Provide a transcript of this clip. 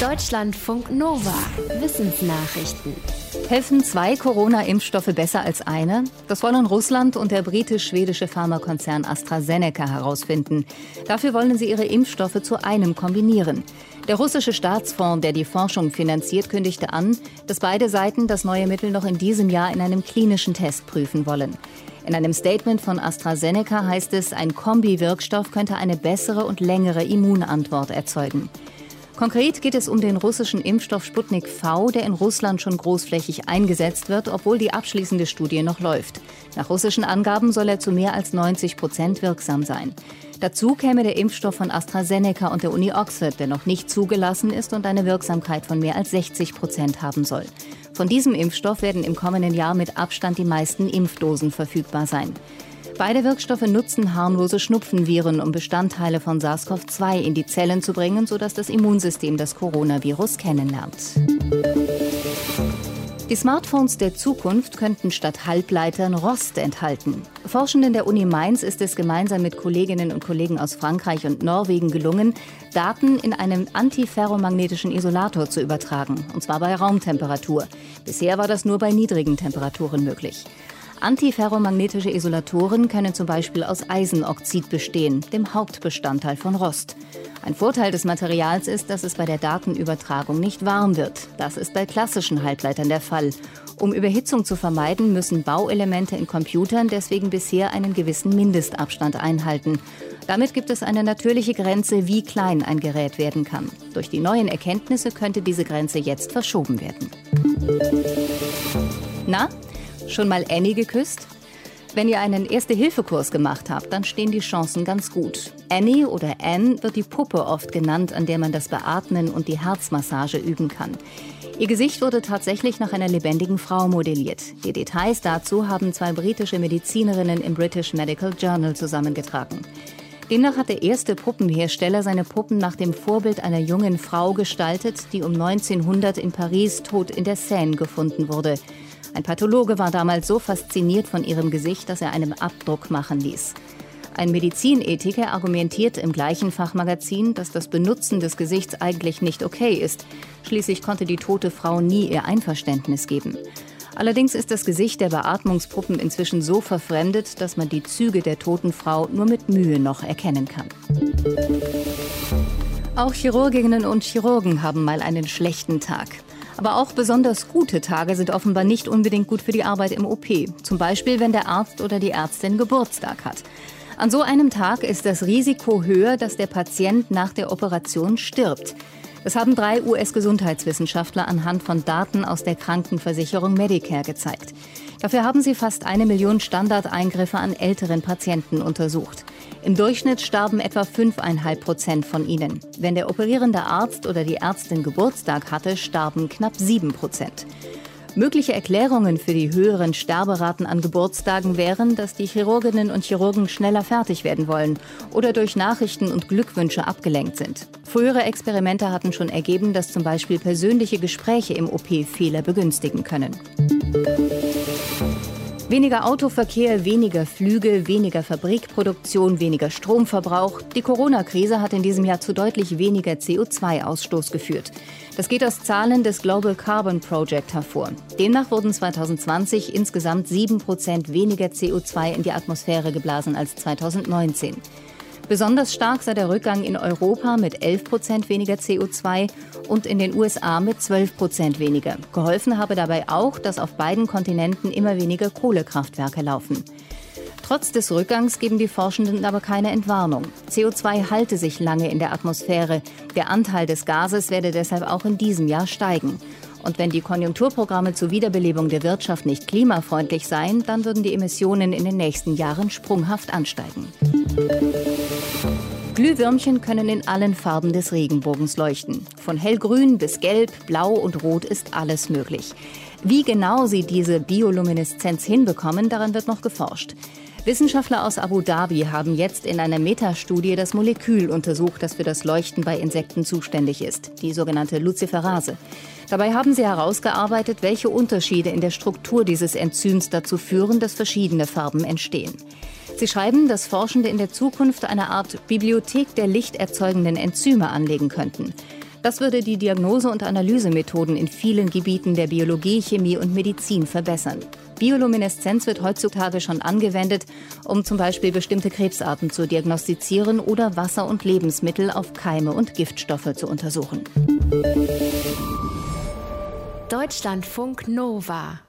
Deutschlandfunk Nova. Wissensnachrichten. Helfen zwei Corona-Impfstoffe besser als eine? Das wollen Russland und der britisch-schwedische Pharmakonzern AstraZeneca herausfinden. Dafür wollen sie ihre Impfstoffe zu einem kombinieren. Der russische Staatsfonds, der die Forschung finanziert, kündigte an, dass beide Seiten das neue Mittel noch in diesem Jahr in einem klinischen Test prüfen wollen. In einem Statement von AstraZeneca heißt es, ein Kombi-Wirkstoff könnte eine bessere und längere Immunantwort erzeugen. Konkret geht es um den russischen Impfstoff Sputnik V, der in Russland schon großflächig eingesetzt wird, obwohl die abschließende Studie noch läuft. Nach russischen Angaben soll er zu mehr als 90 Prozent wirksam sein. Dazu käme der Impfstoff von AstraZeneca und der Uni Oxford, der noch nicht zugelassen ist und eine Wirksamkeit von mehr als 60 Prozent haben soll. Von diesem Impfstoff werden im kommenden Jahr mit Abstand die meisten Impfdosen verfügbar sein. Beide Wirkstoffe nutzen harmlose Schnupfenviren, um Bestandteile von SARS-CoV-2 in die Zellen zu bringen, sodass das Immunsystem das Coronavirus kennenlernt. Die Smartphones der Zukunft könnten statt Halbleitern Rost enthalten. Forschenden der Uni Mainz ist es gemeinsam mit Kolleginnen und Kollegen aus Frankreich und Norwegen gelungen, Daten in einem antiferromagnetischen Isolator zu übertragen, und zwar bei Raumtemperatur. Bisher war das nur bei niedrigen Temperaturen möglich. Antiferromagnetische Isolatoren können zum Beispiel aus Eisenoxid bestehen, dem Hauptbestandteil von Rost. Ein Vorteil des Materials ist, dass es bei der Datenübertragung nicht warm wird. Das ist bei klassischen Halbleitern der Fall. Um Überhitzung zu vermeiden, müssen Bauelemente in Computern deswegen bisher einen gewissen Mindestabstand einhalten. Damit gibt es eine natürliche Grenze, wie klein ein Gerät werden kann. Durch die neuen Erkenntnisse könnte diese Grenze jetzt verschoben werden. Na, Schon mal Annie geküsst? Wenn ihr einen Erste-Hilfe-Kurs gemacht habt, dann stehen die Chancen ganz gut. Annie oder Anne wird die Puppe oft genannt, an der man das Beatmen und die Herzmassage üben kann. Ihr Gesicht wurde tatsächlich nach einer lebendigen Frau modelliert. Die Details dazu haben zwei britische Medizinerinnen im British Medical Journal zusammengetragen. Demnach hat der erste Puppenhersteller seine Puppen nach dem Vorbild einer jungen Frau gestaltet, die um 1900 in Paris tot in der Seine gefunden wurde. Ein Pathologe war damals so fasziniert von ihrem Gesicht, dass er einen Abdruck machen ließ. Ein Medizinethiker argumentiert im gleichen Fachmagazin, dass das Benutzen des Gesichts eigentlich nicht okay ist. Schließlich konnte die tote Frau nie ihr Einverständnis geben. Allerdings ist das Gesicht der Beatmungspuppen inzwischen so verfremdet, dass man die Züge der toten Frau nur mit Mühe noch erkennen kann. Auch Chirurginnen und Chirurgen haben mal einen schlechten Tag. Aber auch besonders gute Tage sind offenbar nicht unbedingt gut für die Arbeit im OP. Zum Beispiel, wenn der Arzt oder die Ärztin Geburtstag hat. An so einem Tag ist das Risiko höher, dass der Patient nach der Operation stirbt. Das haben drei US-Gesundheitswissenschaftler anhand von Daten aus der Krankenversicherung Medicare gezeigt. Dafür haben sie fast eine Million Standardeingriffe an älteren Patienten untersucht. Im Durchschnitt starben etwa 5,5 Prozent von ihnen. Wenn der operierende Arzt oder die Ärztin Geburtstag hatte, starben knapp 7 Prozent. Mögliche Erklärungen für die höheren Sterberaten an Geburtstagen wären, dass die Chirurginnen und Chirurgen schneller fertig werden wollen oder durch Nachrichten und Glückwünsche abgelenkt sind. Frühere Experimente hatten schon ergeben, dass zum Beispiel persönliche Gespräche im OP Fehler begünstigen können. Weniger Autoverkehr, weniger Flüge, weniger Fabrikproduktion, weniger Stromverbrauch. Die Corona-Krise hat in diesem Jahr zu deutlich weniger CO2-Ausstoß geführt. Das geht aus Zahlen des Global Carbon Project hervor. Demnach wurden 2020 insgesamt sieben Prozent weniger CO2 in die Atmosphäre geblasen als 2019. Besonders stark sei der Rückgang in Europa mit 11 Prozent weniger CO2 und in den USA mit 12 Prozent weniger. Geholfen habe dabei auch, dass auf beiden Kontinenten immer weniger Kohlekraftwerke laufen. Trotz des Rückgangs geben die Forschenden aber keine Entwarnung. CO2 halte sich lange in der Atmosphäre. Der Anteil des Gases werde deshalb auch in diesem Jahr steigen. Und wenn die Konjunkturprogramme zur Wiederbelebung der Wirtschaft nicht klimafreundlich seien, dann würden die Emissionen in den nächsten Jahren sprunghaft ansteigen. Glühwürmchen können in allen Farben des Regenbogens leuchten. Von hellgrün bis gelb, blau und rot ist alles möglich. Wie genau sie diese Biolumineszenz hinbekommen, daran wird noch geforscht. Wissenschaftler aus Abu Dhabi haben jetzt in einer Metastudie das Molekül untersucht, das für das Leuchten bei Insekten zuständig ist, die sogenannte Luciferase. Dabei haben sie herausgearbeitet, welche Unterschiede in der Struktur dieses Enzyms dazu führen, dass verschiedene Farben entstehen. Sie schreiben, dass Forschende in der Zukunft eine Art Bibliothek der lichterzeugenden Enzyme anlegen könnten. Das würde die Diagnose- und Analysemethoden in vielen Gebieten der Biologie, Chemie und Medizin verbessern. Biolumineszenz wird heutzutage schon angewendet, um zum Beispiel bestimmte Krebsarten zu diagnostizieren oder Wasser und Lebensmittel auf Keime und Giftstoffe zu untersuchen. Deutschlandfunk Nova